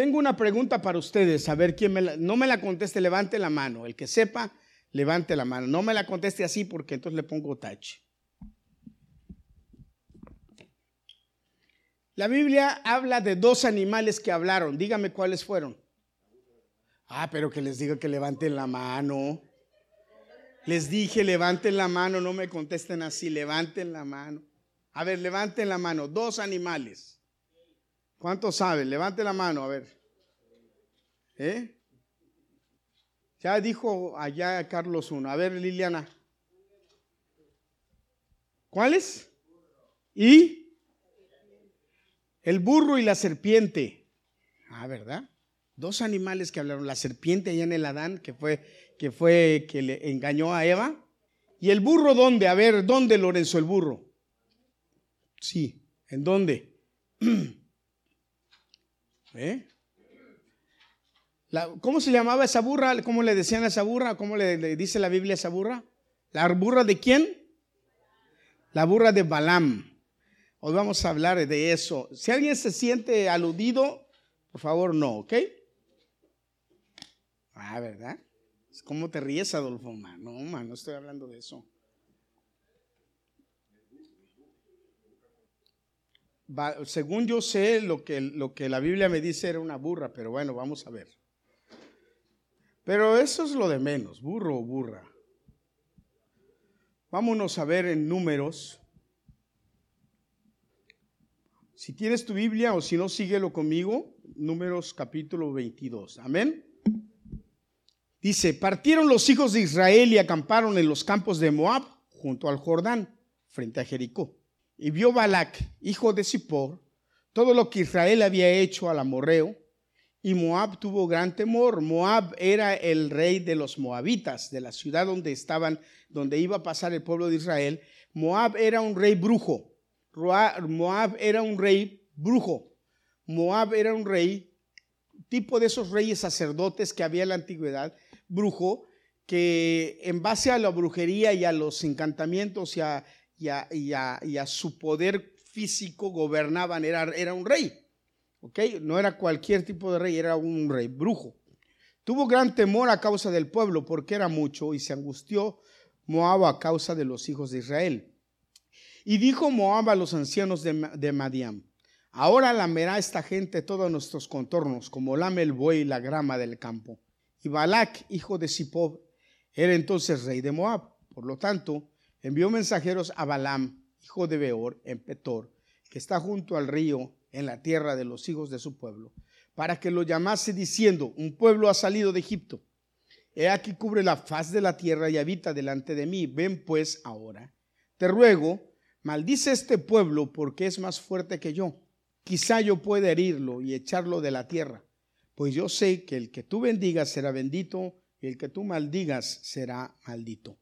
Tengo una pregunta para ustedes, a ver quién me la, no me la conteste, levante la mano. El que sepa, levante la mano. No me la conteste así porque entonces le pongo touch. La Biblia habla de dos animales que hablaron. Dígame cuáles fueron. Ah, pero que les diga que levanten la mano. Les dije, levanten la mano, no me contesten así, levanten la mano. A ver, levanten la mano. Dos animales. ¿Cuántos saben? Levante la mano, a ver. ¿Eh? Ya dijo allá Carlos uno. A ver, Liliana. ¿Cuáles? ¿Y? El burro y la serpiente. Ah, ¿verdad? Dos animales que hablaron. La serpiente allá en el Adán, que fue que fue que le engañó a Eva. ¿Y el burro dónde? A ver, ¿dónde Lorenzo el burro? Sí, ¿en dónde? ¿Eh? ¿Cómo se llamaba esa burra? ¿Cómo le decían a esa burra? ¿Cómo le, dice la Biblia a esa burra? ¿La burra de quién? La burra de Balaam. Hoy vamos a hablar de eso. Si alguien se siente aludido, por favor no, ¿ok? Ah, ¿verdad? ¿Cómo te ríes, Adolfo? No, man, no estoy hablando de eso. Según yo sé, lo que, lo que la Biblia me dice era una burra, pero bueno, vamos a ver. Pero eso es lo de menos, burro o burra. Vámonos a ver en números. Si tienes tu Biblia o si no, síguelo conmigo. Números capítulo 22. Amén. Dice, partieron los hijos de Israel y acamparon en los campos de Moab junto al Jordán, frente a Jericó. Y vio Balac, hijo de Zippor, todo lo que Israel había hecho al amorreo, y Moab tuvo gran temor. Moab era el rey de los moabitas, de la ciudad donde estaban, donde iba a pasar el pueblo de Israel. Moab era un rey brujo. Moab era un rey brujo. Moab era un rey, tipo de esos reyes sacerdotes que había en la antigüedad, brujo, que en base a la brujería y a los encantamientos y a y a, su poder físico gobernaban, era, era un rey. ¿ok? No era cualquier tipo de rey, era un rey brujo. Tuvo gran temor a causa del pueblo porque era mucho y se angustió Moab a causa de los hijos de Israel. Y dijo Moab a los ancianos de, de Madiam, ahora lamerá esta gente todos nuestros contornos como lame el buey la grama del campo. Y Balac, hijo de Zipob, era entonces rey de Moab. Por lo tanto, envió mensajeros a Balaam, hijo de Beor, en Petor, que está junto al río, en la tierra de los hijos de su pueblo, para que lo llamase diciendo, un pueblo ha salido de Egipto. He aquí cubre la faz de la tierra y habita delante de mí. Ven pues ahora. Te ruego, maldice este pueblo porque es más fuerte que yo. Quizá yo pueda herirlo y echarlo de la tierra. Pues yo sé que el que tú bendigas será bendito y el que tú maldigas será maldito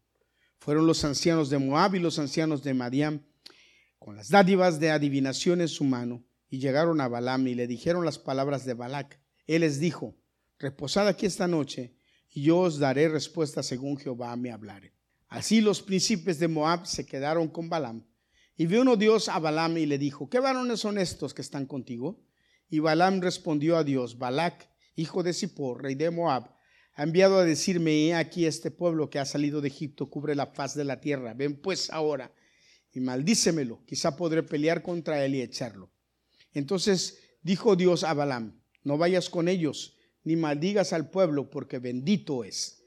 fueron los ancianos de Moab y los ancianos de Madiam con las dádivas de adivinación en su mano y llegaron a Balaam y le dijeron las palabras de Balac. Él les dijo, reposad aquí esta noche y yo os daré respuesta según Jehová me hablare. Así los príncipes de Moab se quedaron con Balaam. Y vio uno Dios a Balaam y le dijo, ¿qué varones son estos que están contigo? Y Balaam respondió a Dios, Balac, hijo de Zippor, rey de Moab, ha enviado a decirme, he aquí este pueblo que ha salido de Egipto cubre la faz de la tierra. Ven pues ahora y maldícemelo, quizá podré pelear contra él y echarlo. Entonces dijo Dios a Balaam, no vayas con ellos, ni maldigas al pueblo, porque bendito es.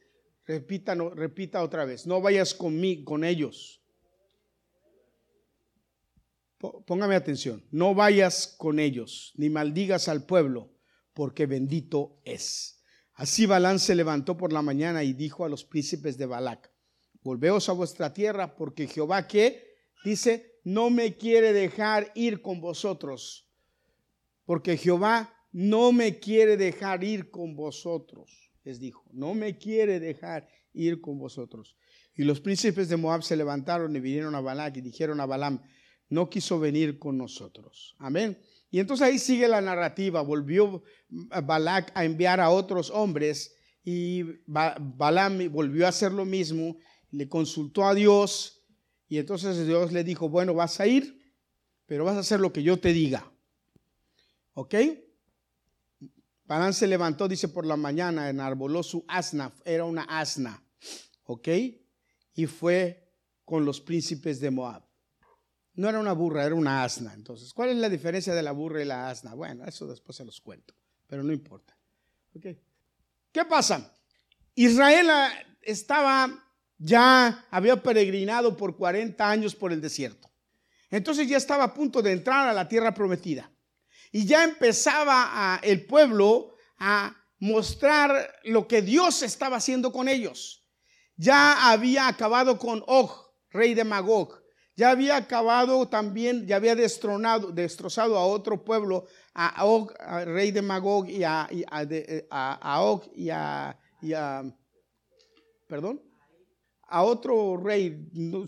Repita, repita otra vez, no vayas conmigo, con ellos. Póngame atención, no vayas con ellos, ni maldigas al pueblo, porque bendito es. Así Balán se levantó por la mañana y dijo a los príncipes de Balac, volveos a vuestra tierra, porque Jehová que dice, no me quiere dejar ir con vosotros, porque Jehová no me quiere dejar ir con vosotros, les dijo, no me quiere dejar ir con vosotros. Y los príncipes de Moab se levantaron y vinieron a Balac y dijeron a Balaam, no quiso venir con nosotros. Amén. Y entonces ahí sigue la narrativa. Volvió Balak a enviar a otros hombres y Balaam volvió a hacer lo mismo. Le consultó a Dios y entonces Dios le dijo, bueno, vas a ir, pero vas a hacer lo que yo te diga. ¿Ok? Balán se levantó, dice, por la mañana, enarboló su asna, era una asna, ¿ok? Y fue con los príncipes de Moab. No era una burra, era una asna. Entonces, ¿cuál es la diferencia de la burra y la asna? Bueno, eso después se los cuento, pero no importa. ¿Qué pasa? Israel ah, estaba ya, había peregrinado por 40 años por el desierto. Entonces ya estaba a punto de entrar a la tierra prometida. Y ya empezaba el pueblo a mostrar lo que Dios estaba haciendo con ellos. Ya había acabado con Og, rey de Magog. Ya había acabado también, ya había destronado, destrozado a otro pueblo, a Og, rey de Magog, y a, Og y a, y a, perdón, a otro rey, no,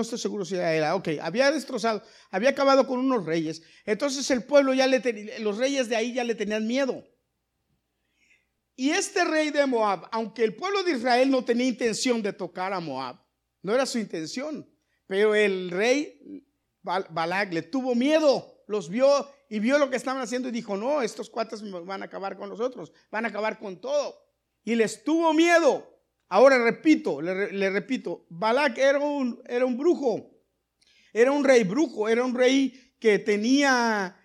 estoy seguro si era él, ok, había destrozado, había acabado con unos reyes, entonces el pueblo ya le los reyes de ahí ya le tenían miedo. Y este rey de Moab, aunque el pueblo de Israel no tenía intención de tocar a Moab, no era su intención, pero el rey Balak le tuvo miedo, los vio y vio lo que estaban haciendo y dijo, no, estos cuates van a acabar con nosotros, van a acabar con todo. Y les tuvo miedo. Ahora repito, le, repito, Balak era un, era un brujo, era un rey brujo, era un rey que tenía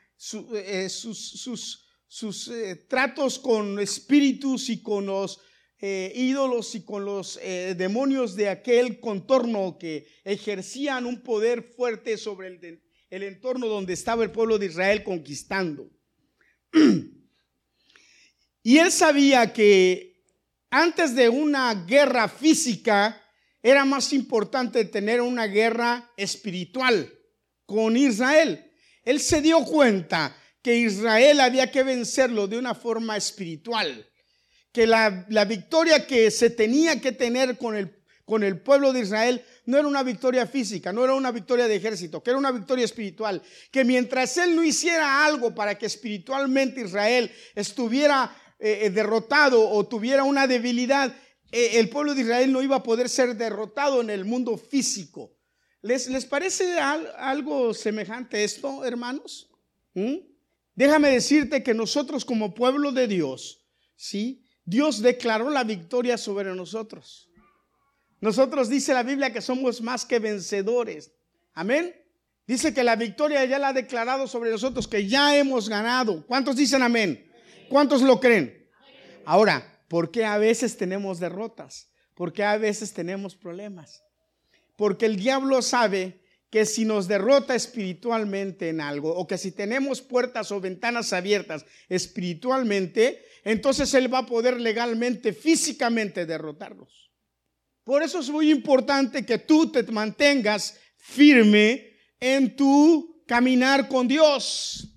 eh, sus, sus, eh, tratos con espíritus y con los eh, ídolos y con los demonios de aquel contorno que ejercían un poder fuerte sobre el, el entorno donde estaba el pueblo de Israel conquistando. Y él sabía que antes de una guerra física, era más importante tener una guerra espiritual con Israel. Él se dio cuenta que Israel había que vencerlo de una forma espiritual, que la, victoria que se tenía que tener con el, con el pueblo de Israel no era una victoria física, no era una victoria de ejército, que era una victoria espiritual, que mientras él no hiciera algo para que espiritualmente Israel estuviera eh, eh, derrotado o tuviera una debilidad, eh, el pueblo de Israel no iba a poder ser derrotado en el mundo físico. ¿Les, les parece algo semejante esto, hermanos? ¿Mm? Déjame decirte que nosotros como pueblo de Dios, ¿sí? Dios declaró la victoria sobre nosotros. Nosotros dice la Biblia que somos más que vencedores. Amén. Dice que la victoria ya la ha declarado sobre nosotros, que ya hemos ganado. ¿Cuántos dicen amén? ¿Cuántos lo creen? Ahora, ¿por qué a veces tenemos derrotas? ¿Por qué a veces tenemos problemas? Porque el diablo sabe que si nos derrota espiritualmente en algo, o que si tenemos puertas o ventanas abiertas espiritualmente, entonces él va a poder legalmente, físicamente derrotarlos. Por eso es muy importante que tú te mantengas firme en tu caminar con Dios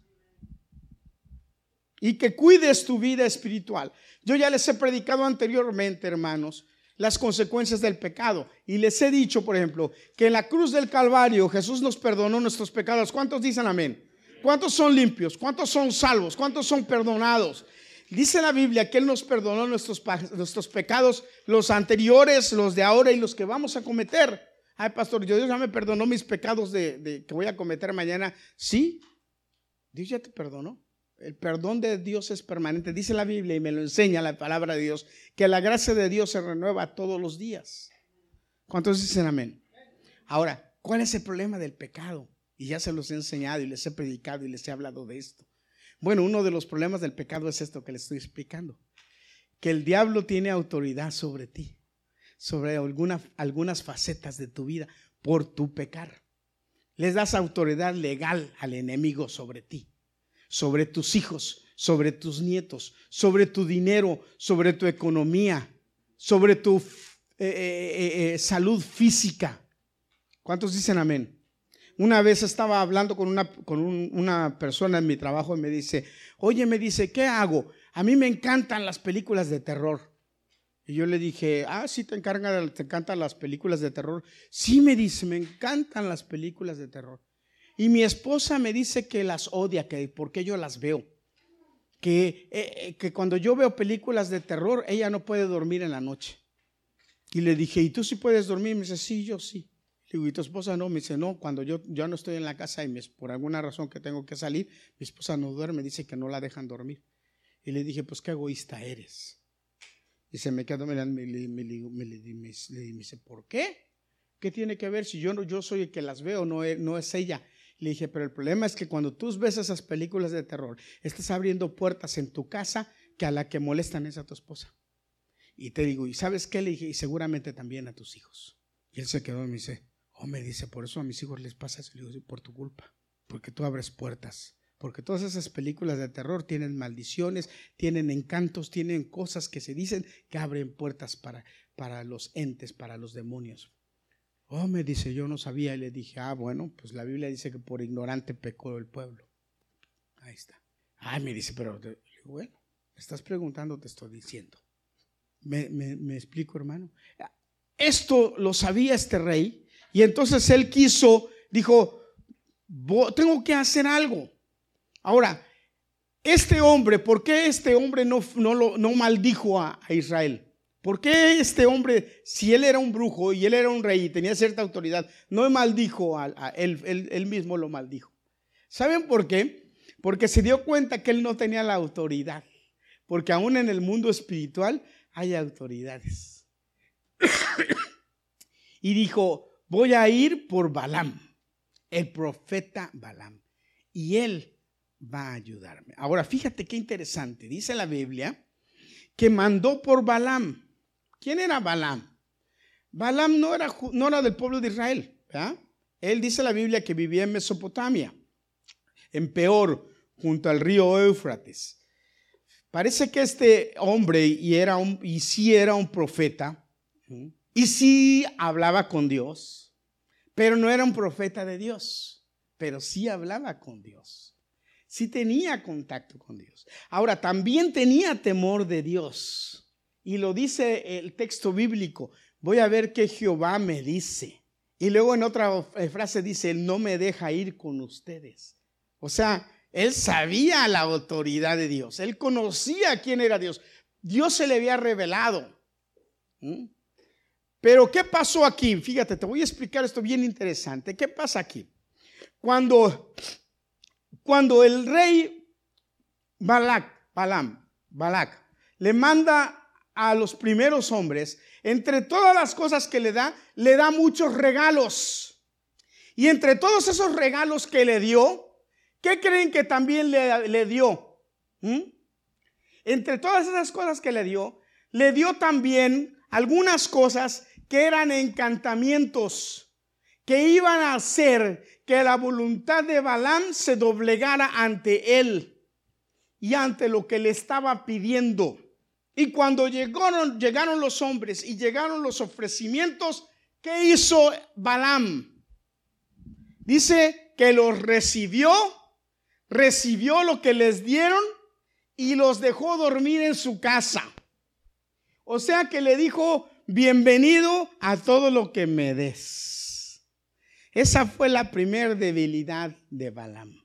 y que cuides tu vida espiritual. Yo ya les he predicado anteriormente, hermanos, las consecuencias del pecado. Y les he dicho, por ejemplo, que en la cruz del Calvario Jesús nos perdonó nuestros pecados. ¿Cuántos dicen amén? ¿Cuántos son limpios? ¿Cuántos son salvos? ¿Cuántos son perdonados? Dice la Biblia que Él nos perdonó nuestros, nuestros pecados, los anteriores, los de ahora y los que vamos a cometer. Ay, pastor, Dios ya me perdonó mis pecados de, de que voy a cometer mañana. Sí, Dios ya te perdonó. El perdón de Dios es permanente. Dice la Biblia y me lo enseña la palabra de Dios, que la gracia de Dios se renueva todos los días. ¿Cuántos dicen amén? Ahora, ¿cuál es el problema del pecado? Y ya se los he enseñado y les he predicado y les he hablado de esto. Bueno, uno de los problemas del pecado es esto que les estoy explicando. Que el diablo tiene autoridad sobre ti, sobre algunas facetas de tu vida por tu pecar. Les das autoridad legal al enemigo sobre ti sobre tus hijos, sobre tus nietos, sobre tu dinero, sobre tu economía, sobre tu eh, eh, eh, salud física. ¿Cuántos dicen amén? Una vez estaba hablando con, una, con una persona en mi trabajo y me dice, oye, me dice, ¿qué hago? A mí me encantan las películas de terror. Y yo le dije, ah, sí, te, encantan las películas de terror. Sí, me dice, me encantan las películas de terror. Y mi esposa me dice que las odia, que porque yo las veo. Que, eh, eh, que cuando yo veo películas de terror, ella no puede dormir en la noche. Y le dije, ¿y tú sí puedes dormir? Me dice, sí, yo sí. Le digo, ¿y tu esposa no? Me dice, no, cuando yo, yo no estoy en la casa y por alguna razón que tengo que salir, mi esposa no duerme, dice que no la dejan dormir. Y le dije, pues qué egoísta eres. Y se me quedó mirando, me, me, me, me, dice, ¿por qué? ¿Qué tiene que ver si yo, yo soy el que las veo, no no es ella? Le dije, pero el problema es que cuando tú ves esas películas de terror, estás abriendo puertas en tu casa que a la que molestan es a tu esposa. Y te digo, ¿y sabes qué? Le dije, y seguramente también a tus hijos. Y él se quedó y me dice, oh, me dice, por eso a mis hijos les pasa eso. Le digo, por tu culpa, porque tú abres puertas porque todas esas películas de terror tienen maldiciones, tienen encantos, tienen cosas que se dicen que abren puertas para, para los entes, para los demonios. Oh, me dice, yo no sabía y le dije, ah, bueno, pues la Biblia dice que por ignorante pecó el pueblo. Ahí está. Ay, me dice, pero bueno, me estás preguntando, te estoy diciendo. Me, me explico, hermano. Esto lo sabía este rey y entonces él quiso, dijo, tengo que hacer algo. Ahora, este hombre, ¿por qué este hombre no, no, no maldijo a, Israel? ¿Por qué este hombre, si él era un brujo y él era un rey y tenía cierta autoridad, no maldijo a, él, él, mismo lo maldijo? ¿Saben por qué? Porque se dio cuenta que él no tenía la autoridad. Porque aún en el mundo espiritual hay autoridades. y dijo, voy a ir por Balaam, el profeta Balaam. Y él va a ayudarme. Ahora, fíjate qué interesante. Dice la Biblia que mandó por Balaam. ¿Quién era Balaam? Balaam no era, no era del pueblo de Israel. Él dice la Biblia que vivía en Mesopotamia, en Peor, junto al río Éufrates. Parece que este hombre y, era un, y sí era un profeta, y sí hablaba con Dios, pero no era un profeta de Dios, pero sí hablaba con Dios sí tenía contacto con Dios. Ahora, también tenía temor de Dios. Y lo dice el texto bíblico. Voy a ver qué Jehová me dice. Y luego en otra eh, frase dice, Él no me deja ir con ustedes. O sea, él sabía la autoridad de Dios. Él conocía quién era Dios. Dios se le había revelado. Pero ¿qué pasó aquí? Fíjate, te voy a explicar esto bien interesante. ¿Qué pasa aquí? Cuando cuando el rey Balak, Balam, Balak, le manda a los primeros hombres, entre todas las cosas que le da, le da muchos regalos. Y entre todos esos regalos que le dio, ¿qué creen que también le, dio? ¿Mm? Entre todas esas cosas que le dio, le dio también algunas cosas que eran encantamientos, que iban a hacer que la voluntad de Balaam se doblegara ante él y ante lo que le estaba pidiendo. Y cuando llegaron, llegaron los hombres y llegaron los ofrecimientos, ¿qué hizo Balaam? Dice que los recibió, recibió lo que les dieron y los dejó dormir en su casa. O sea que le dijo, bienvenido a todo lo que me des. Esa fue la primera debilidad de Balaam.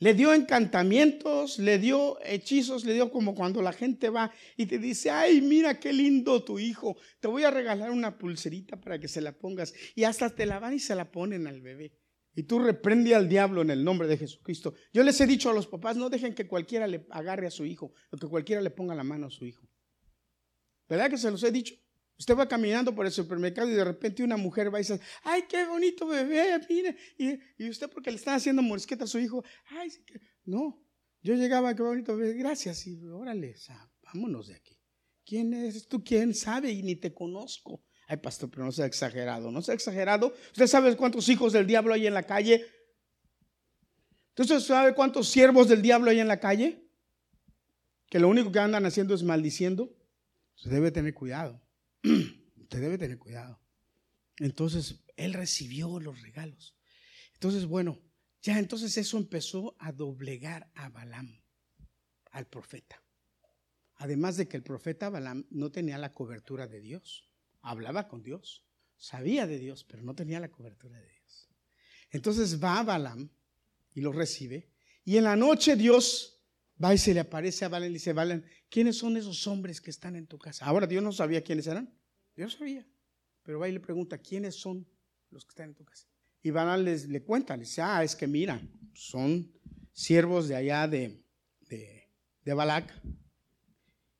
Le dio encantamientos, le dio hechizos, le dio como cuando la gente va y te dice, ay, mira qué lindo tu hijo, te voy a regalar una pulserita para que se la pongas. Y hasta te la van y se la ponen al bebé. Y tú reprende al diablo en el nombre de Jesucristo. Yo les he dicho a los papás, no dejen que cualquiera le agarre a su hijo, o que cualquiera le ponga la mano a su hijo. ¿Verdad que se los he dicho? Usted va caminando por el supermercado y de repente una mujer va y dice, ay, qué bonito bebé, mire. Y, usted porque le está haciendo morisqueta a su hijo, ay, no. Yo llegaba, qué bonito bebé, gracias. Y órale, vámonos de aquí. ¿Quién es tú? ¿Quién sabe? Y ni te conozco. Ay, pastor, pero no sea exagerado, no sea exagerado. ¿Usted sabe cuántos hijos del diablo hay en la calle? ¿Usted sabe cuántos siervos del diablo hay en la calle? Que lo único que andan haciendo es maldiciendo. Usted debe tener cuidado. Usted debe tener cuidado. Entonces, él recibió los regalos. Entonces, bueno, ya entonces eso empezó a doblegar a Balaam, al profeta. Además de que el profeta Balaam no tenía la cobertura de Dios. Hablaba con Dios. Sabía de Dios, pero no tenía la cobertura de Dios. Entonces va a Balaam y lo recibe. Y en la noche Dios va y se le aparece a Balaam y dice, Balaam, ¿quiénes son esos hombres que están en tu casa? Ahora Dios no sabía quiénes eran. Dios sabía. Pero va y le pregunta, ¿quiénes son los que están en tu casa? Y Balaam les, le cuenta, le dice, ah, es que mira, son siervos de allá de, de Balac,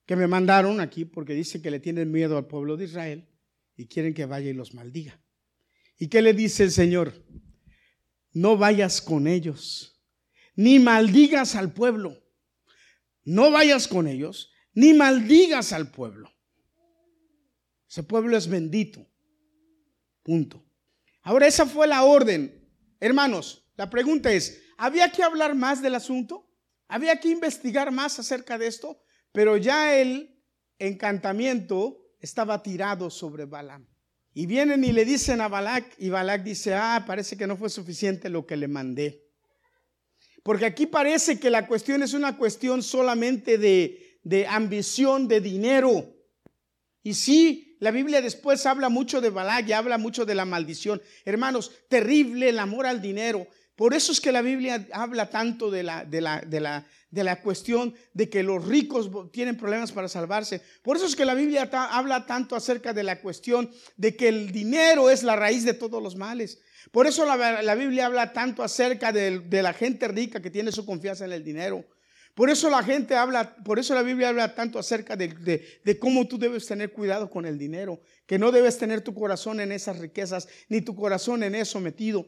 que me mandaron aquí porque dice que le tienen miedo al pueblo de Israel y quieren que vaya y los maldiga. ¿Y qué le dice el Señor? No vayas con ellos, ni maldigas al pueblo. No vayas con ellos, ni maldigas al pueblo. Ese pueblo es bendito. Punto. Ahora esa fue la orden. Hermanos, la pregunta es, ¿había que hablar más del asunto? ¿Había que investigar más acerca de esto? Pero ya el encantamiento estaba tirado sobre Balaam. Y vienen y le dicen a Balac, y Balac dice, ah, parece que no fue suficiente lo que le mandé. Porque aquí parece que la cuestión es una cuestión solamente de, de ambición, de dinero. Y sí, la Biblia después habla mucho de Balac y habla mucho de la maldición. Hermanos, terrible el amor al dinero. Por eso es que la Biblia habla tanto de la, de la, de la, de la cuestión de que los ricos tienen problemas para salvarse. Por eso es que la Biblia habla tanto acerca de la cuestión de que el dinero es la raíz de todos los males. Por eso la, Biblia habla tanto acerca de, de, la gente rica que tiene su confianza en el dinero. Por eso la gente habla, por eso la Biblia habla tanto acerca de, de, cómo tú debes tener cuidado con el dinero, que no debes tener tu corazón en esas riquezas, ni tu corazón en eso metido,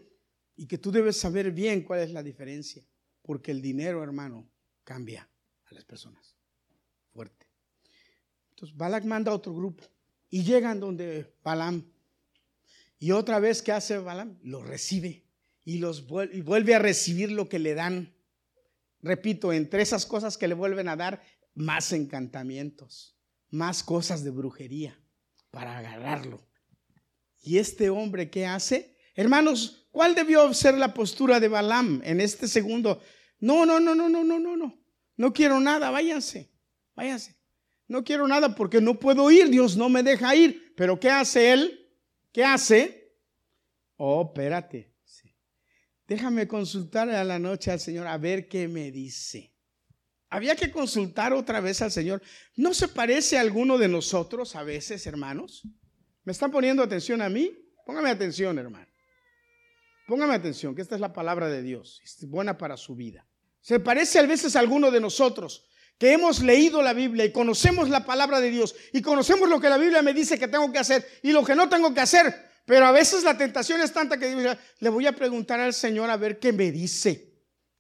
y que tú debes saber bien cuál es la diferencia, porque el dinero, hermano, cambia a las personas. Fuerte. Entonces Balak manda a otro grupo y llegan donde Balaam. Y otra vez, ¿qué hace Balaam? Lo recibe y, los y vuelve a recibir lo que le dan. Repito, entre esas cosas que le vuelven a dar, más encantamientos, más cosas de brujería para agarrarlo. ¿Y este hombre qué hace? Hermanos, ¿cuál debió ser la postura de Balaam en este segundo? No, no, no, no, no, no, no, no. No quiero nada, váyanse, váyanse. No quiero nada porque no puedo ir, Dios no me deja ir. Pero ¿qué hace él? ¿Qué hace? Oh, espérate. Déjame consultar a la noche al Señor a ver qué me dice. Había que consultar otra vez al Señor. ¿No se parece a alguno de nosotros a veces, hermanos? ¿Me están poniendo atención a mí? Póngame atención, hermano. Póngame atención, que esta es la palabra de Dios. Es buena para su vida. Se parece a veces a alguno de nosotros que hemos leído la Biblia y conocemos la palabra de Dios y conocemos lo que la Biblia me dice que tengo que hacer y lo que no tengo que hacer, pero a veces la tentación es tanta que le voy a preguntar al Señor a ver qué me dice.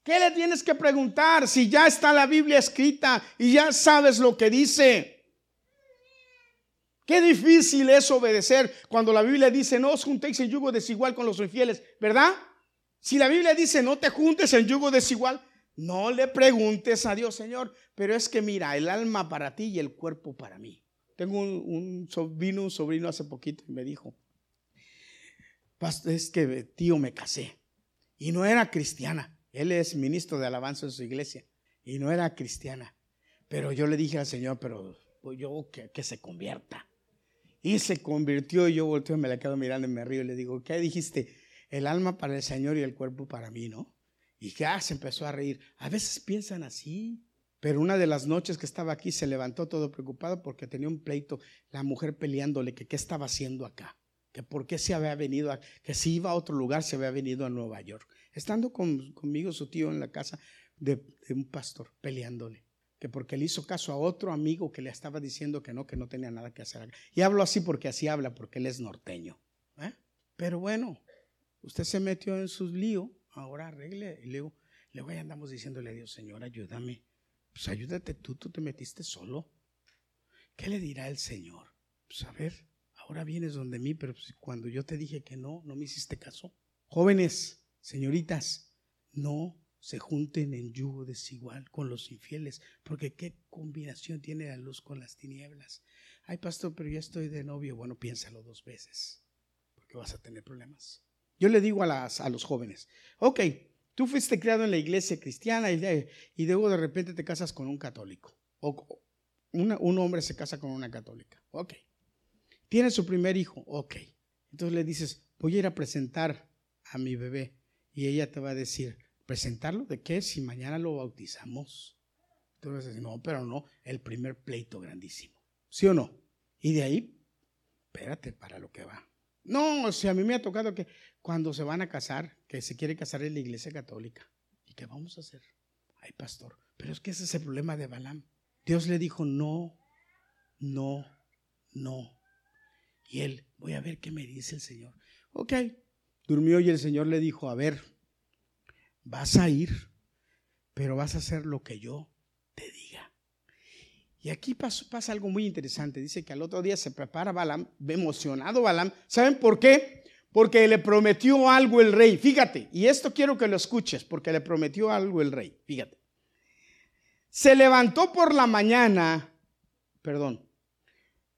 ¿Qué le tienes que preguntar si ya está la Biblia escrita y ya sabes lo que dice? Qué difícil es obedecer cuando la Biblia dice no os juntéis en yugo desigual con los infieles, ¿verdad? Si la Biblia dice no te juntes en yugo desigual, no le preguntes a Dios, Señor, pero es que mira, el alma para ti y el cuerpo para mí. Tengo un, sobrino, un sobrino hace poquito y me dijo, es que tío me casé y no era cristiana. Él es ministro de alabanza en su iglesia y no era cristiana. Pero yo le dije al Señor, pero pues yo que se convierta. Y se convirtió y yo volteo y me la quedo mirando y me río y le digo, ¿qué dijiste? El alma para el Señor y el cuerpo para mí, ¿no? Y ya se empezó a reír. A veces piensan así. Pero una de las noches que estaba aquí se levantó todo preocupado porque tenía un pleito, la mujer peleándole que qué estaba haciendo acá que por qué se había venido, que si iba a otro lugar se había venido a Nueva York. Estando conmigo su tío en la casa de, un pastor peleándole, que porque le hizo caso a otro amigo que le estaba diciendo que no, que no tenía nada que hacer. Y hablo así porque así habla, porque él es norteño. ¿eh? Pero bueno, usted se metió en su lío, ahora arregle. Y luego, luego ya andamos diciéndole a Dios, Señor, ayúdame. Pues ayúdate tú, tú te metiste solo. ¿Qué le dirá el Señor? Pues a ver, ahora vienes donde mí, pero pues, cuando yo te dije que no, no me hiciste caso. Jóvenes, señoritas, no se junten en yugo desigual con los infieles, porque qué combinación tiene la luz con las tinieblas. Ay, pastor, pero ya estoy de novio. Bueno, piénsalo dos veces, porque vas a tener problemas. Yo le digo a, las, a los jóvenes, ok, tú fuiste criado en la iglesia cristiana y, y luego de repente te casas con un católico. O un hombre se casa con una católica. Ok. Tiene su primer hijo, ok. Entonces le dices, voy a ir a presentar a mi bebé. Y ella te va a decir, ¿presentarlo de qué? Si mañana lo bautizamos. Decir, no, pero no, el primer pleito grandísimo. ¿Sí o no? Y de ahí, espérate para lo que va. No, o sea, a mí me ha tocado que cuando se van a casar, que se quiere casar en la iglesia católica. ¿Y qué vamos a hacer? Ay, pastor, Pero es que ese es el problema de Balaam. Dios le dijo, no, no, no. Y él, voy a ver qué me dice el Señor. Ok, durmió y el Señor le dijo, a ver, vas a ir, pero vas a hacer lo que yo te diga. Y aquí pasa, algo muy interesante. Dice que al otro día se prepara Balaam, emocionado Balaam. ¿Saben por qué? Porque le prometió algo el rey. Fíjate, y esto quiero que lo escuches, porque le prometió algo el rey. Fíjate. Se levantó por la mañana, perdón,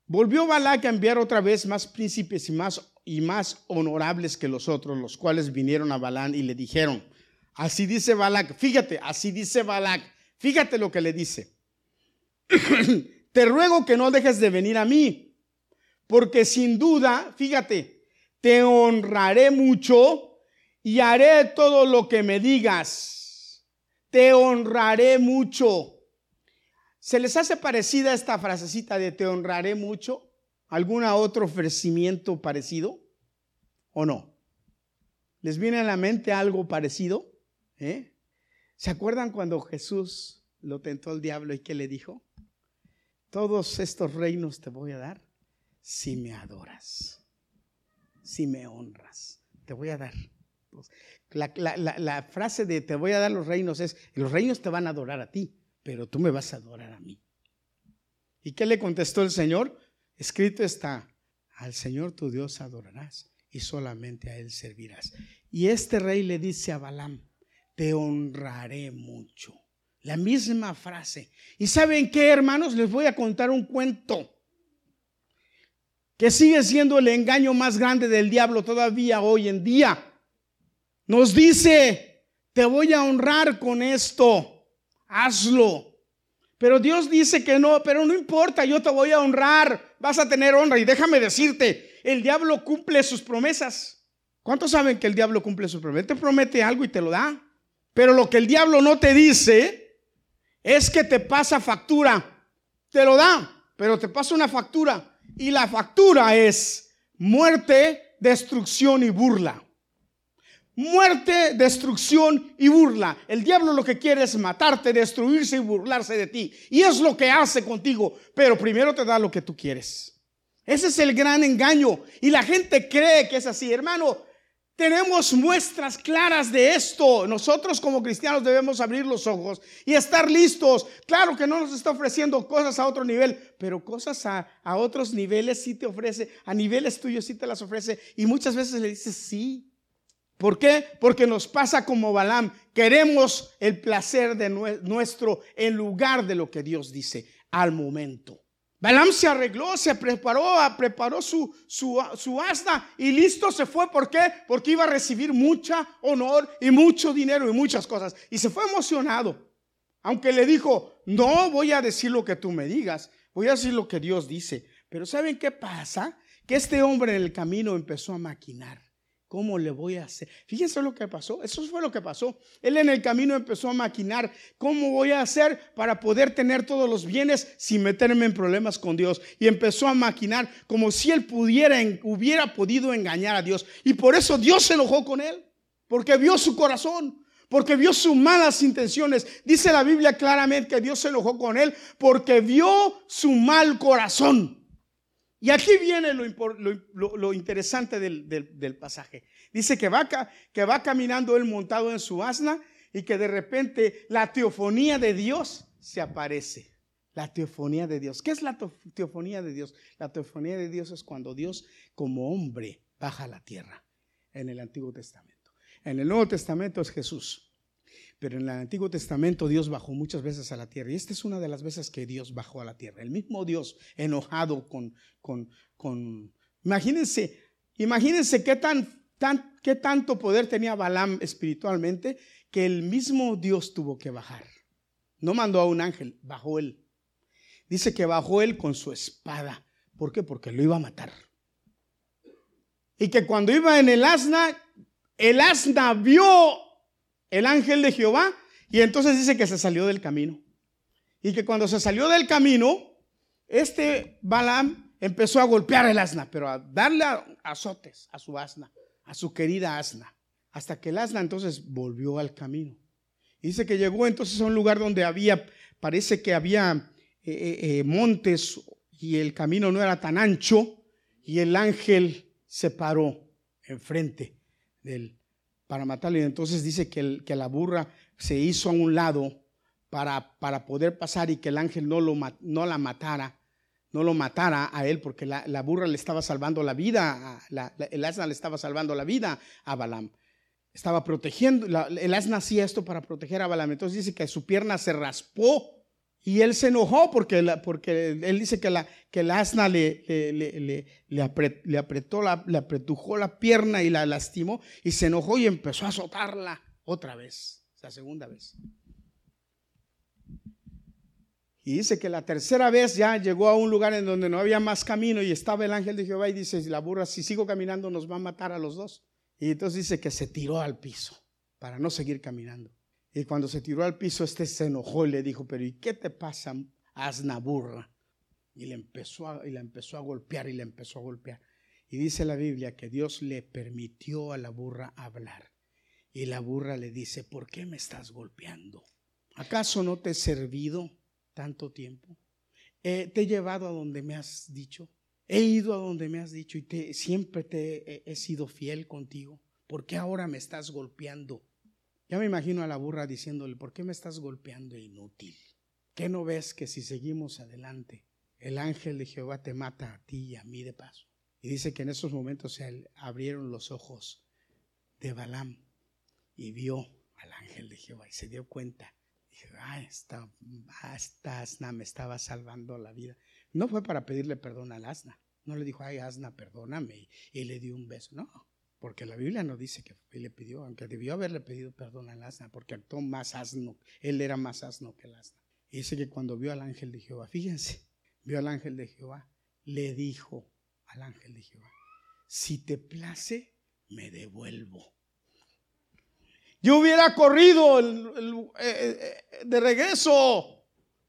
volvió Balac a enviar otra vez más príncipes y más, y más honorables que los otros, los cuales vinieron a Balán y le dijeron, así dice Balac, fíjate, así dice Balac, fíjate lo que le dice. Te ruego que no dejes de venir a mí, porque sin duda, fíjate, te honraré mucho y haré todo lo que me digas te honraré mucho. ¿Se les hace parecida esta frasecita de te honraré mucho? ¿Algún otro ofrecimiento parecido? ¿O no? ¿Les viene a la mente algo parecido? ¿Eh? ¿Se acuerdan cuando Jesús lo tentó el diablo y qué le dijo? Todos estos reinos te voy a dar si me adoras, si me honras. Te voy a dar. La, frase de te voy a dar los reinos es, los reinos te van a adorar a ti, pero tú me vas a adorar a mí. ¿Y qué le contestó el Señor? Escrito está, al Señor tu Dios adorarás y solamente a Él servirás. Y este rey le dice a Balaam, te honraré mucho. La misma frase. ¿Y saben qué, hermanos? Les voy a contar un cuento que sigue siendo el engaño más grande del diablo todavía hoy en día. Nos dice, te voy a honrar con esto, hazlo. Pero Dios dice que no, pero no importa, yo te voy a honrar, vas a tener honra. Y déjame decirte, el diablo cumple sus promesas. ¿Cuántos saben que el diablo cumple sus promesas? Te promete algo y te lo da. Pero lo que el diablo no te dice es que te pasa factura. Te lo da, pero te pasa una factura. Y la factura es muerte, destrucción y burla. Muerte, destrucción y burla. El diablo lo que quiere es matarte, destruirse y burlarse de ti. Y es lo que hace contigo. Pero primero te da lo que tú quieres. Ese es el gran engaño. Y la gente cree que es así. Hermano, tenemos muestras claras de esto. Nosotros como cristianos debemos abrir los ojos y estar listos. Claro que no nos está ofreciendo cosas a otro nivel, pero cosas a, a otros niveles sí te ofrece. A niveles tuyos sí te las ofrece. Y muchas veces le dices sí. ¿Por qué? Porque nos pasa como Balaam. Queremos el placer de nuestro en lugar de lo que Dios dice al momento. Balaam se arregló, se preparó, preparó su, su, su asna y listo se fue. ¿Por qué? Porque iba a recibir mucha honor y mucho dinero y muchas cosas. Y se fue emocionado. Aunque le dijo, no voy a decir lo que tú me digas, voy a decir lo que Dios dice. Pero ¿saben qué pasa? Que este hombre en el camino empezó a maquinar. ¿Cómo le voy a hacer? Fíjense lo que pasó. Eso fue lo que pasó. Él en el camino empezó a maquinar. ¿Cómo voy a hacer para poder tener todos los bienes sin meterme en problemas con Dios? Y empezó a maquinar como si él pudiera, hubiera podido engañar a Dios. Y por eso Dios se enojó con él. Porque vio su corazón. Porque vio sus malas intenciones. Dice la Biblia claramente que Dios se enojó con él porque vio su mal corazón. Y aquí viene lo, interesante del, pasaje. Dice que va, que va caminando él montado en su asna y que de repente la teofonía de Dios se aparece. La teofonía de Dios. ¿Qué es la teofonía de Dios? La teofonía de Dios es cuando Dios como hombre baja a la tierra en el Antiguo Testamento. En el Nuevo Testamento es Jesús. Pero en el Antiguo Testamento Dios bajó muchas veces a la tierra. Y esta es una de las veces que Dios bajó a la tierra. El mismo Dios enojado con... con, con imagínense, imagínense qué, tan, tan, qué tanto poder tenía Balaam espiritualmente que el mismo Dios tuvo que bajar. No mandó a un ángel, bajó él. Dice que bajó él con su espada. ¿Por qué? Porque lo iba a matar. Y que cuando iba en el asna, el asna vio el ángel de Jehová y entonces dice que se salió del camino. Y que cuando se salió del camino, este Balaam empezó a golpear el asna, pero a darle azotes a su asna, a su querida asna, hasta que el asna entonces volvió al camino. Dice que llegó entonces a un lugar donde había, parece que había eh, eh, eh, montes y el camino no era tan ancho y el ángel se paró enfrente del para matarlo. Y entonces dice que, la burra se hizo a un lado para, poder pasar y que el ángel no, la matara, no lo matara a él, porque la, burra le estaba salvando la vida, el asna le estaba salvando la vida a Balaam. Estaba protegiendo, el asna hacía esto para proteger a Balaam. Entonces dice que su pierna se raspó y él se enojó porque, porque él dice que, la, que el asna le, le, le, apretó, la, le apretujó la pierna y la lastimó y se enojó y empezó a azotarla otra vez, la segunda vez. Y dice que la tercera vez ya llegó a un lugar en donde no había más camino y estaba el ángel de Jehová y dice, la burra, si sigo caminando nos va a matar a los dos. Y entonces dice que se tiró al piso para no seguir caminando. Y cuando se tiró al piso, este se enojó y le dijo, pero ¿y qué te pasa, asna burra? Y le empezó a, y la empezó a golpear y le empezó a golpear. Y dice la Biblia que Dios le permitió a la burra hablar. Y la burra le dice, ¿por qué me estás golpeando? ¿Acaso no te he servido tanto tiempo? Eh, te he llevado a donde me has dicho. He ido a donde me has dicho y te, siempre te he sido fiel contigo. ¿Por qué ahora me estás golpeando? Ya me imagino a la burra diciéndole, ¿por qué me estás golpeando inútil? ¿Qué no ves que si seguimos adelante, el ángel de Jehová te mata a ti y a mí de paso? Y dice que en esos momentos se abrieron los ojos de Balaam y vio al ángel de Jehová y se dio cuenta. Dijo, ah, esta, asna me estaba salvando la vida. No fue para pedirle perdón al asna. No le dijo, ay, asna, perdóname. y le dio un beso. No, porque la Biblia no dice que le pidió, aunque debió haberle pedido perdón al asna, porque actuó más asno, él era más asno que el asna. Y dice que cuando vio al ángel de Jehová, fíjense, vio al ángel de Jehová, le dijo al ángel de Jehová, si te place, me devuelvo. Yo hubiera corrido eh, eh, de regreso.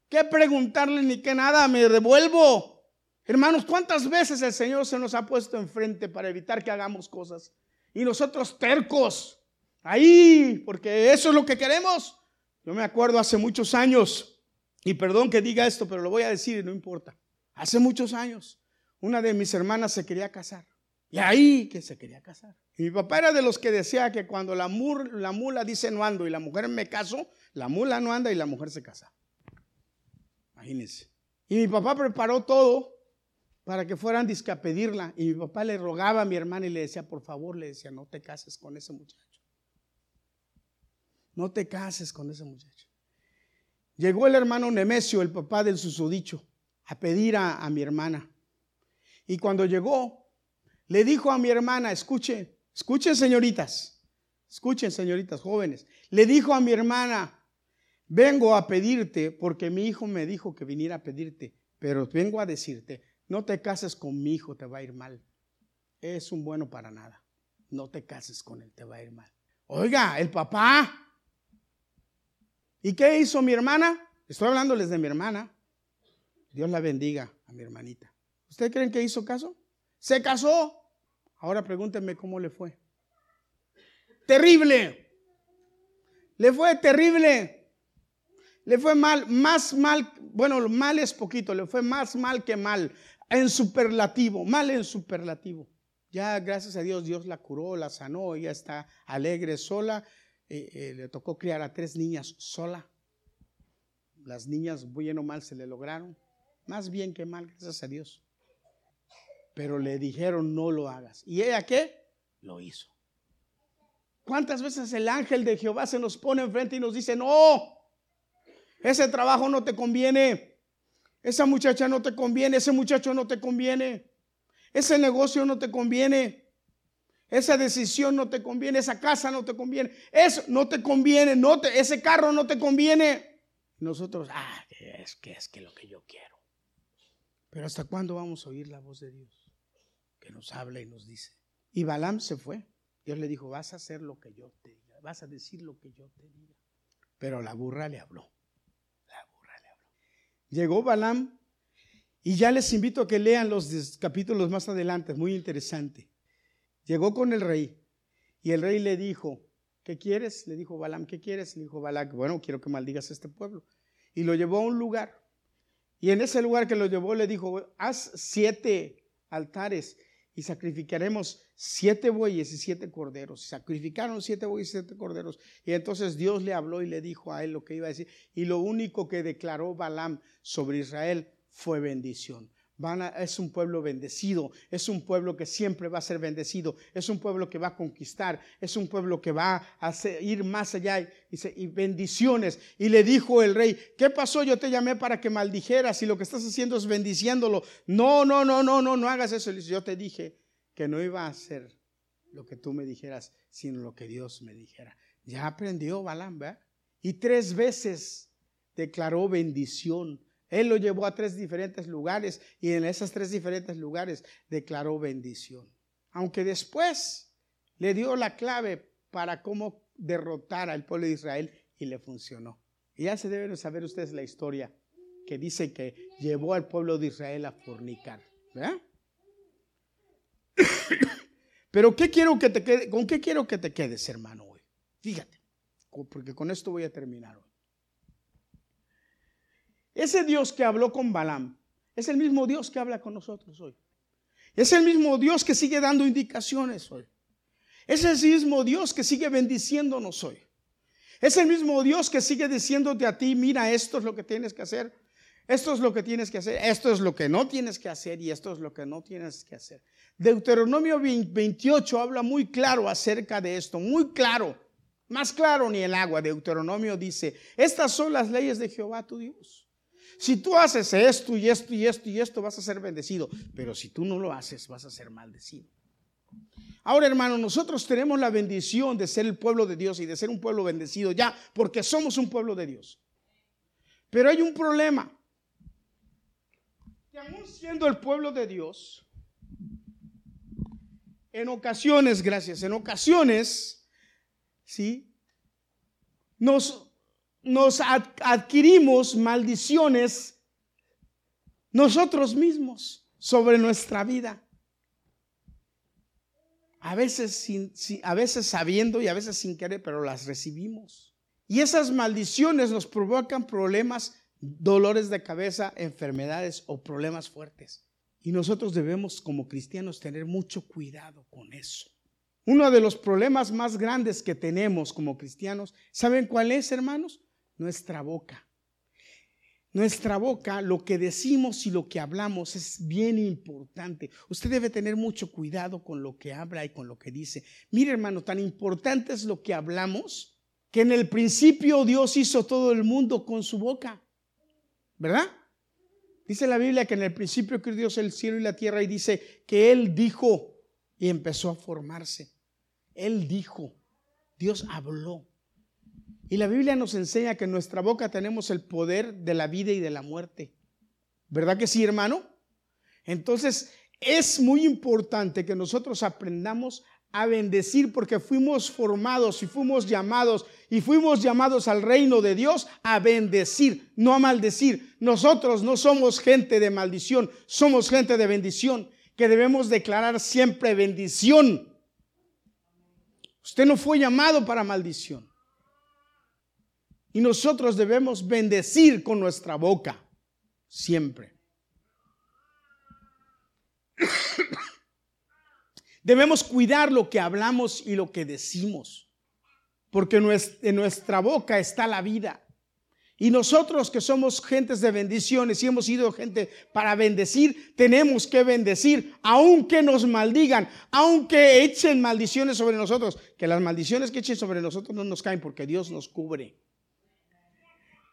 ¿Qué preguntarle ni qué nada? Me devuelvo. Hermanos, ¿cuántas veces el Señor se nos ha puesto enfrente para evitar que hagamos cosas? Y nosotros tercos, ahí, porque eso es lo que queremos. Yo me acuerdo hace muchos años, y perdón que diga esto, pero lo voy a decir y no importa. Hace muchos años, una de mis hermanas se quería casar. Y ahí que se quería casar. Y mi papá era de los que decía que cuando la, la mula dice no ando y la mujer me caso, la mula no anda y la mujer se casa. Imagínense. Y mi papá preparó todo para que fueran a pedirla. Y mi papá le rogaba a mi hermana y le decía, por favor, le decía, no te cases con ese muchacho. No te cases con ese muchacho. Llegó el hermano Nemesio, el papá del susodicho, a pedir a, a mi hermana. Y cuando llegó, le dijo a mi hermana, escuchen, escuchen señoritas, escuchen señoritas jóvenes, le dijo a mi hermana, vengo a pedirte porque mi hijo me dijo que viniera a pedirte, pero vengo a decirte, no te cases con mi hijo, te va a ir mal. Es un bueno para nada. No te cases con él, te va a ir mal. Oiga, el papá. ¿Y qué hizo mi hermana? Estoy hablándoles de mi hermana. Dios la bendiga a mi hermanita. ¿Ustedes creen que hizo caso? Se casó. Ahora pregúntenme cómo le fue. Terrible. Le fue terrible. Le fue mal, más mal, bueno, mal es poquito, le fue más mal que mal en superlativo, mal en superlativo. Ya gracias a Dios, Dios la curó, la sanó, ella está alegre sola. Eh, eh, le tocó criar a tres niñas sola. Las niñas, bien o mal, se le lograron. Más bien que mal, gracias a Dios. Pero le dijeron, no lo hagas. ¿Y ella qué? Lo hizo. ¿Cuántas veces el ángel de Jehová se nos pone enfrente y nos dice, no, ese trabajo no te conviene? Esa muchacha no te conviene, ese muchacho no te conviene, ese negocio no te conviene, esa decisión no te conviene, esa casa no te conviene, eso no te conviene, no te, ese carro no te conviene. Nosotros, ah, es que es que lo que yo quiero. Pero ¿hasta cuándo vamos a oír la voz de Dios? Que nos habla y nos dice. Y Balaam se fue. Dios le dijo, vas a hacer lo que yo te diga, vas a decir lo que yo te diga. Pero la burra le habló. Llegó Balaam y ya les invito a que lean los capítulos más adelante, es muy interesante. Llegó con el rey y el rey le dijo, ¿qué quieres? Le dijo Balaam, ¿qué quieres? Le dijo Balac, bueno, quiero que maldigas a este pueblo. Y lo llevó a un lugar. Y en ese lugar que lo llevó le dijo, haz siete altares y sacrificaremos siete bueyes y siete corderos. Sacrificaron siete bueyes y siete corderos. Y entonces Dios le habló y le dijo a él lo que iba a decir. Y lo único que declaró Balaam sobre Israel fue bendición es un pueblo bendecido, es un pueblo que siempre va a ser bendecido, es un pueblo que va a conquistar, es un pueblo que va a ir más allá y, y, bendiciones. Y le dijo el rey, ¿qué pasó? Yo te llamé para que maldijeras y lo que estás haciendo es bendiciéndolo. No, no, no, no, no, no hagas eso. Yo te dije que no iba a hacer lo que tú me dijeras, sino lo que Dios me dijera. Ya aprendió Balaam, ¿verdad? Y tres veces declaró bendición él lo llevó a tres diferentes lugares y en esos tres diferentes lugares declaró bendición. Aunque después le dio la clave para cómo derrotar al pueblo de Israel y le funcionó. Y ya se deben saber ustedes la historia que dice que llevó al pueblo de Israel a fornicar. Pero ¿qué quiero que te quede, ¿con qué quiero que te quedes, hermano, hoy? Fíjate, porque con esto voy a terminar hoy. Ese Dios que habló con Balaam es el mismo Dios que habla con nosotros hoy. Es el mismo Dios que sigue dando indicaciones hoy. Es el mismo Dios que sigue bendiciéndonos hoy. Es el mismo Dios que sigue diciéndote a ti, mira, esto es lo que tienes que hacer, esto es lo que tienes que hacer, esto es lo que no tienes que hacer y esto es lo que no tienes que hacer. Deuteronomio 28 habla muy claro acerca de esto, muy claro, más claro ni el agua. Deuteronomio dice, estas son las leyes de Jehová tu Dios. Si tú haces esto y esto y esto y esto, vas a ser bendecido. Pero si tú no lo haces, vas a ser maldecido. Ahora, hermano, nosotros tenemos la bendición de ser el pueblo de Dios y de ser un pueblo bendecido ya, porque somos un pueblo de Dios. Pero hay un problema. Que aún siendo el pueblo de Dios, en ocasiones, gracias, en ocasiones, ¿sí? Nos nos adquirimos maldiciones nosotros mismos sobre nuestra vida. A veces, sin, a veces sabiendo y a veces sin querer, pero las recibimos. Y esas maldiciones nos provocan problemas, dolores de cabeza, enfermedades o problemas fuertes. Y nosotros debemos como cristianos tener mucho cuidado con eso. Uno de los problemas más grandes que tenemos como cristianos, ¿saben cuál es, hermanos? Nuestra boca. Nuestra boca, lo que decimos y lo que hablamos es bien importante. Usted debe tener mucho cuidado con lo que habla y con lo que dice. Mire hermano, tan importante es lo que hablamos que en el principio Dios hizo todo el mundo con su boca. ¿Verdad? Dice la Biblia que en el principio creó Dios el cielo y la tierra y dice que Él dijo y empezó a formarse. Él dijo, Dios habló. Y la Biblia nos enseña que en nuestra boca tenemos el poder de la vida y de la muerte. ¿Verdad que sí, hermano? Entonces, es muy importante que nosotros aprendamos a bendecir porque fuimos formados y fuimos llamados y fuimos llamados al reino de Dios a bendecir, no a maldecir. Nosotros no somos gente de maldición, somos gente de bendición, que debemos declarar siempre bendición. Usted no fue llamado para maldición. Y nosotros debemos bendecir con nuestra boca, siempre. Debemos cuidar lo que hablamos y lo que decimos, porque en nuestra boca está la vida. Y nosotros que somos gentes de bendiciones y hemos sido gente para bendecir, tenemos que bendecir, aunque nos maldigan, aunque echen maldiciones sobre nosotros, que las maldiciones que echen sobre nosotros no nos caen porque Dios nos cubre.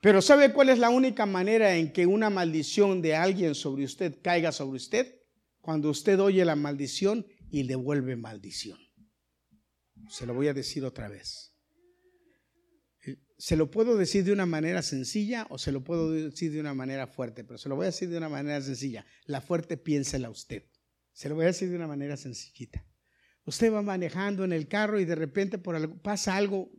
Pero ¿sabe cuál es la única manera en que una maldición de alguien sobre usted caiga sobre usted? Cuando usted oye la maldición y devuelve maldición. Se lo voy a decir otra vez. Se lo puedo decir de una manera sencilla o se lo puedo decir de una manera fuerte, pero se lo voy a decir de una manera sencilla. La fuerte piénsela usted. Se lo voy a decir de una manera sencillita. Usted va manejando en el carro y de repente por algo, pasa algo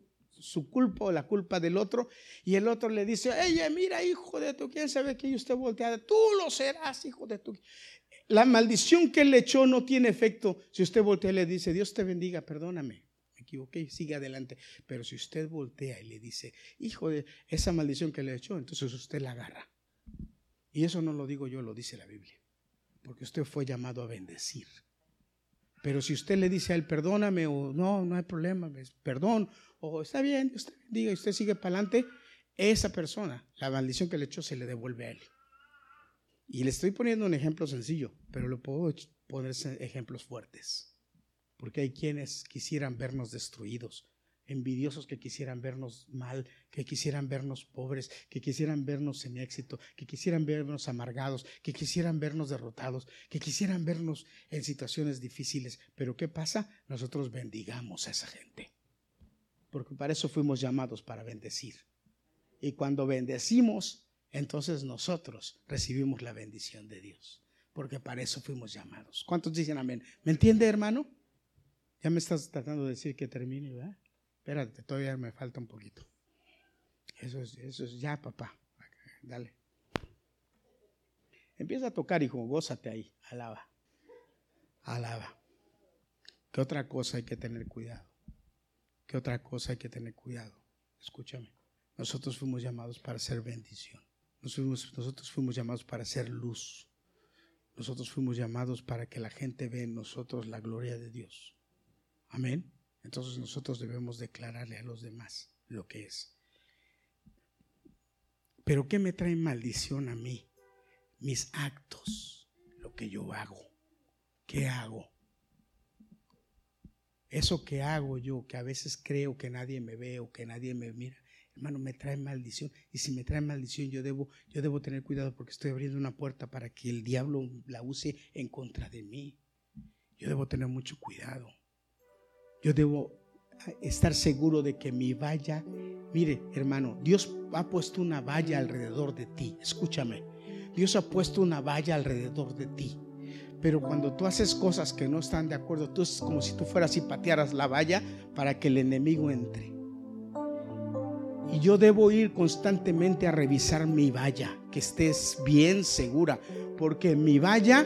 su culpa o la culpa del otro, y el otro le dice, ella, mira, hijo de tu, quién sabe que usted volteada, tú lo serás, hijo de tu. La maldición que le echó no tiene efecto si usted voltea y le dice, Dios te bendiga, perdóname, equivoqué, sigue adelante. Pero si usted voltea y le dice, hijo de esa maldición que le echó, entonces usted la agarra. Y eso no lo digo yo, lo dice la Biblia. Porque usted fue llamado a bendecir. Pero si usted le dice a él, perdóname, o no, no hay problema, perdón, o está bien, usted diga, usted sigue para adelante, esa persona, la maldición que le echó, se le devuelve a él. Y le estoy poniendo un ejemplo sencillo, pero le puedo poner ejemplos fuertes. Porque hay quienes quisieran vernos destruidos, envidiosos que quisieran vernos mal, que quisieran vernos pobres, que quisieran vernos sin éxito, que quisieran vernos amargados, que quisieran vernos derrotados, que quisieran vernos en situaciones difíciles. Pero ¿qué pasa? Nosotros bendigamos a esa gente. Porque para eso fuimos llamados, para bendecir. Y cuando bendecimos, entonces nosotros recibimos la bendición de Dios. Porque para eso fuimos llamados. ¿Cuántos dicen amén? ¿Me entiende, hermano? Ya me estás tratando de decir que termine, ¿verdad? Espérate, todavía me falta un poquito. Eso es, eso es ya, papá. Dale. Empieza a tocar, hijo, gózate ahí. Alaba. Alaba. ¿Qué otra cosa hay que tener cuidado? ¿Qué otra cosa hay que tener cuidado? Escúchame. Nosotros fuimos llamados para ser bendición. Nosotros, nosotros fuimos llamados para ser luz. Nosotros fuimos llamados para que la gente vea en nosotros la gloria de Dios. Amén. Entonces nosotros debemos declararle a los demás lo que es. Pero ¿qué me trae maldición a mí? Mis actos, lo que yo hago. ¿Qué hago? Eso que hago yo, que a veces creo que nadie me ve o que nadie me mira, hermano, me trae maldición. Y si me trae maldición, yo debo, yo debo tener cuidado porque estoy abriendo una puerta para que el diablo la use en contra de mí. Yo debo tener mucho cuidado. Yo debo estar seguro de que mi valla, mire hermano, Dios ha puesto una valla alrededor de ti, escúchame, Dios ha puesto una valla alrededor de ti. Pero cuando tú haces cosas que no están de acuerdo, tú es como si tú fueras y patearas la valla para que el enemigo entre. Y yo debo ir constantemente a revisar mi valla, que estés bien segura, porque mi valla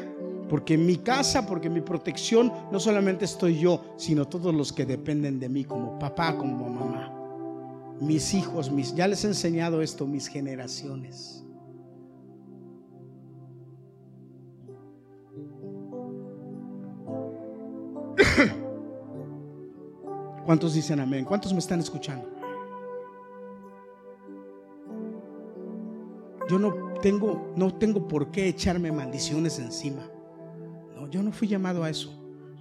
porque mi casa, porque mi protección, no solamente estoy yo, sino todos los que dependen de mí, como papá, como mamá. Mis hijos, mis, ya les he enseñado esto, mis generaciones. ¿Cuántos dicen amén? ¿Cuántos me están escuchando? Yo no tengo, no tengo por qué echarme maldiciones encima yo no fui llamado a eso.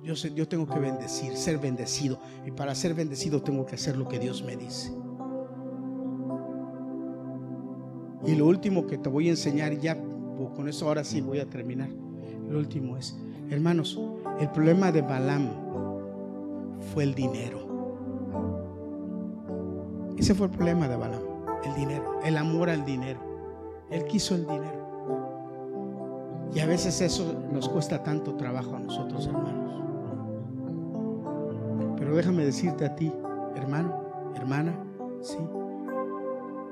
Yo, sé, tengo que bendecir, ser bendecido. Y para ser bendecido tengo que hacer lo que Dios me dice. Y lo último que te voy a enseñar, ya con eso ahora sí voy a terminar. Lo último es, hermanos, el problema de Balaam fue el dinero. Ese fue el problema de Balaam, el dinero, el amor al dinero. Él quiso el dinero. Y a veces eso nos cuesta tanto trabajo a nosotros, hermanos. Pero déjame decirte a ti, hermano, hermana, sí.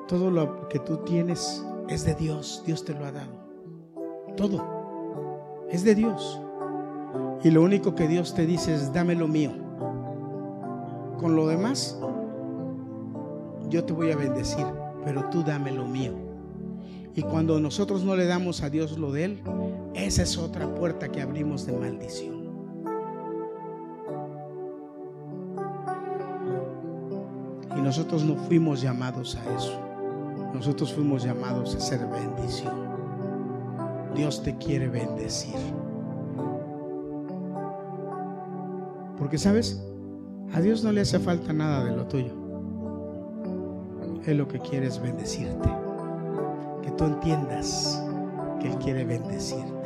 Todo lo que tú tienes es de Dios. Dios te lo ha dado. Todo es de Dios. Y lo único que Dios te dice es, dame lo mío. Con lo demás, yo te voy a bendecir, pero tú dame lo mío. Y cuando nosotros no le damos a Dios lo de Él, esa es otra puerta que abrimos de maldición. Y nosotros no fuimos llamados a eso. Nosotros fuimos llamados a ser bendición. Dios te quiere bendecir. Porque sabes, a Dios no le hace falta nada de lo tuyo. Él lo que quiere es bendecirte. Que tú entiendas que Él quiere bendecirte.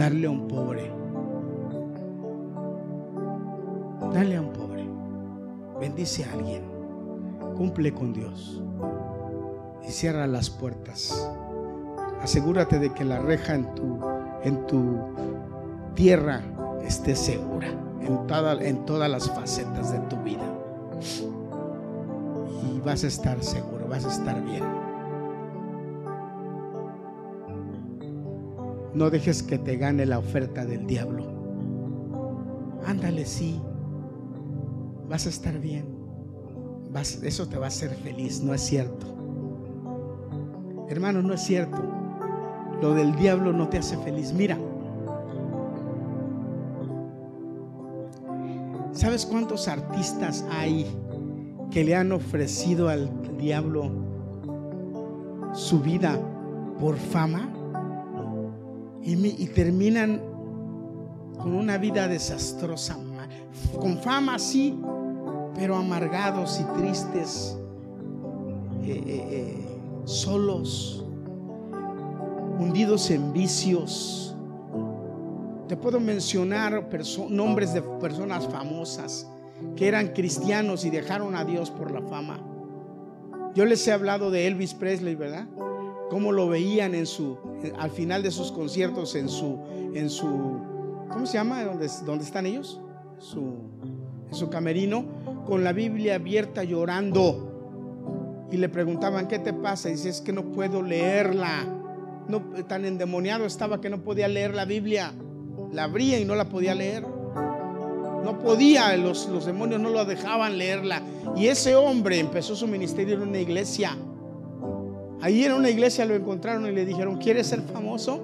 darle a un pobre. Dale a un pobre. Bendice a alguien. Cumple con Dios. Y cierra las puertas. Asegúrate de que la reja en tu, en tu tierra esté segura en, en todas las facetas de tu vida. Y vas a estar seguro, vas a estar bien. No dejes que te gane la oferta del diablo. ándale, sí, vas a estar bien, vas, eso te va a hacer feliz, no es cierto. Hermano, no es cierto. Lo del diablo no te hace feliz. Mira, ¿sabes cuántos artistas hay que le han ofrecido al diablo su vida por fama? y, terminan con una vida desastrosa, con fama sí, pero amargados y tristes, eh, eh, eh, solos, hundidos en vicios. Te puedo mencionar nombres de personas famosas que eran cristianos y dejaron a Dios por la fama. Yo les he hablado de Elvis Presley, ¿verdad? cómo lo veían en su, al final de sus conciertos, en su, en su, ¿cómo se llama? ¿Dónde, dónde están ellos? Su, en su camerino, con la Biblia abierta llorando. Y le preguntaban, ¿qué te pasa? Y dice, es que no puedo leerla. No, tan endemoniado estaba que no podía leer la Biblia. La abría y no la podía leer. No podía, los, los demonios no lo dejaban leerla. Y ese hombre empezó su ministerio en una iglesia Ahí en una iglesia lo encontraron y le dijeron, ¿quieres ser famoso?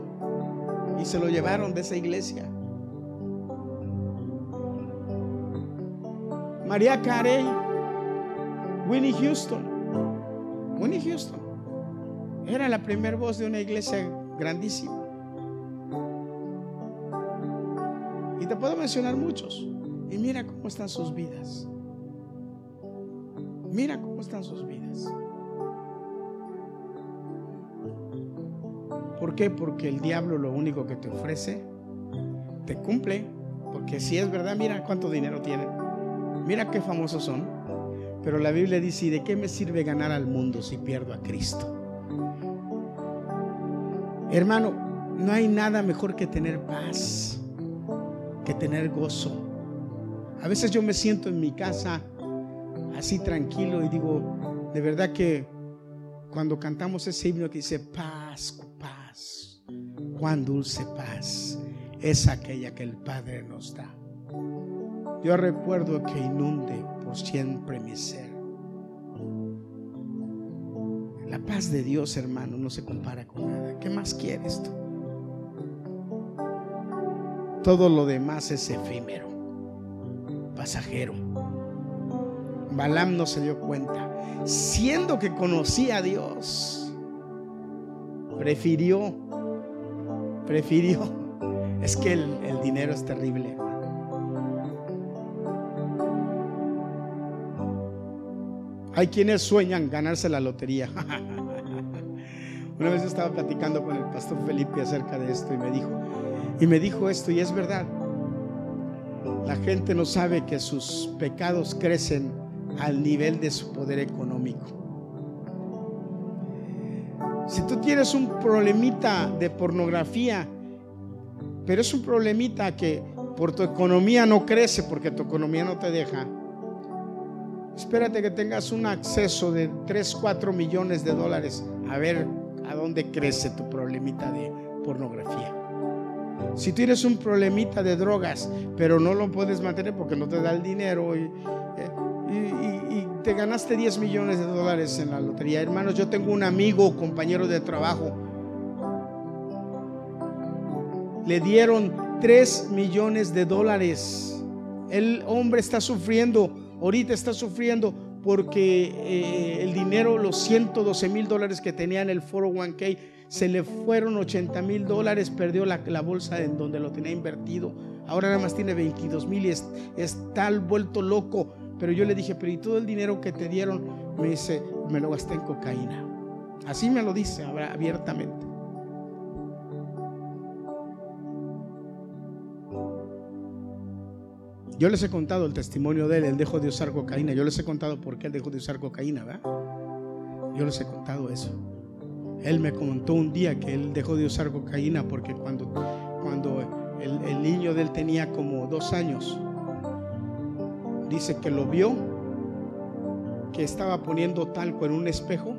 Y se lo llevaron de esa iglesia. María Carey, Winnie Houston. Winnie Houston era la primera voz de una iglesia grandísima. Y te puedo mencionar muchos. Y mira cómo están sus vidas. Mira cómo están sus vidas. ¿Por qué? Porque el diablo lo único que te ofrece, te cumple. Porque si es verdad, mira cuánto dinero tienen. Mira qué famosos son. Pero la Biblia dice, ¿y de qué me sirve ganar al mundo si pierdo a Cristo? Hermano, no hay nada mejor que tener paz, que tener gozo. A veces yo me siento en mi casa así tranquilo y digo, de verdad que cuando cantamos ese himno que dice paz, cuán dulce paz es aquella que el Padre nos da. Yo recuerdo que inunde por siempre mi ser. La paz de Dios, hermano, no se compara con nada. ¿Qué más quieres tú? Todo lo demás es efímero, pasajero. Balaam no se dio cuenta. Siendo que conocía a Dios, prefirió prefirió. Es que el, dinero es terrible. Hay quienes sueñan ganarse la lotería. Una vez estaba platicando con el pastor Felipe acerca de esto y me dijo, y me dijo esto y es verdad. La gente no sabe que sus pecados crecen al nivel de su poder económico. Si tú tienes un problemita de pornografía, pero es un problemita que por tu economía no crece porque tu economía no te deja, espérate que tengas un acceso de 3, 4 millones de dólares a ver a dónde crece tu problemita de pornografía. Si tienes un problemita de drogas, pero no lo puedes mantener porque no te da el dinero y, eh, te ganaste 10 millones de dólares en la lotería. Hermanos, yo tengo un amigo, compañero de trabajo. Le dieron 3 millones de dólares. El hombre está sufriendo, ahorita está sufriendo porque eh, el dinero, los 112 mil dólares que tenía en el 401k, se le fueron 80 mil dólares, perdió la, bolsa en donde lo tenía invertido. Ahora nada más tiene 22 mil y está vuelto loco pero yo le dije, pero ¿y todo el dinero que te dieron? Me dice, me lo gasté en cocaína. Así me lo dice abiertamente. Yo les he contado el testimonio de él, él dejó de usar cocaína. Yo les he contado por qué él dejó de usar cocaína. Yo les he contado eso. Él me contó un día que él dejó de usar cocaína porque cuando, cuando el, el niño de él tenía como dos años, dice que lo vio, que estaba poniendo talco en un espejo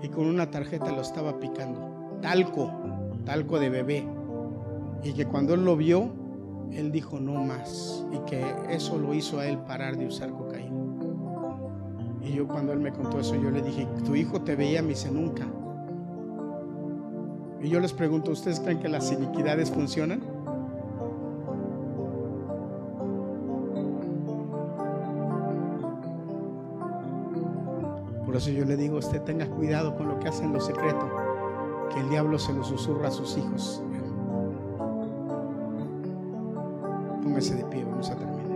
y con una tarjeta lo estaba picando. Talco, talco de bebé. Y que cuando él lo vio, él dijo no más y que eso lo hizo a él parar de usar cocaína. Y yo cuando él me contó eso, yo le dije, tu hijo te veía, me dice nunca. Y yo les pregunto, ¿ustedes creen que las iniquidades funcionan? Por eso yo le digo, usted tenga cuidado con lo que hace en lo secreto, que el diablo se lo susurra a sus hijos. Póngase de pie, vamos a terminar.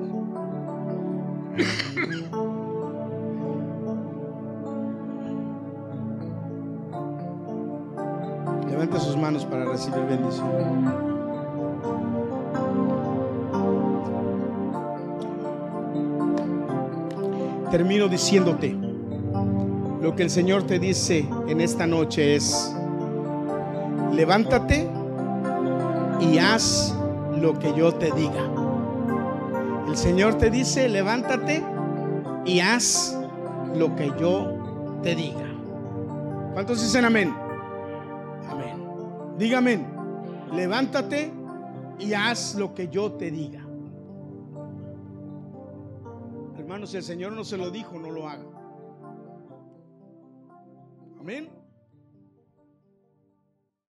Para recibir bendición. Termino diciéndote, lo que el Señor te dice en esta noche es, levántate y haz lo que yo te diga. El Señor te dice, levántate y haz lo que yo te diga. ¿Cuántos dicen? Amén. Dígame, levántate y haz lo que yo te diga. Hermanos, si el Señor no se lo dijo, no lo haga. Amén.